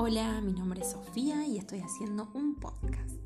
Hola, mi nombre es Sofía y estoy haciendo un podcast.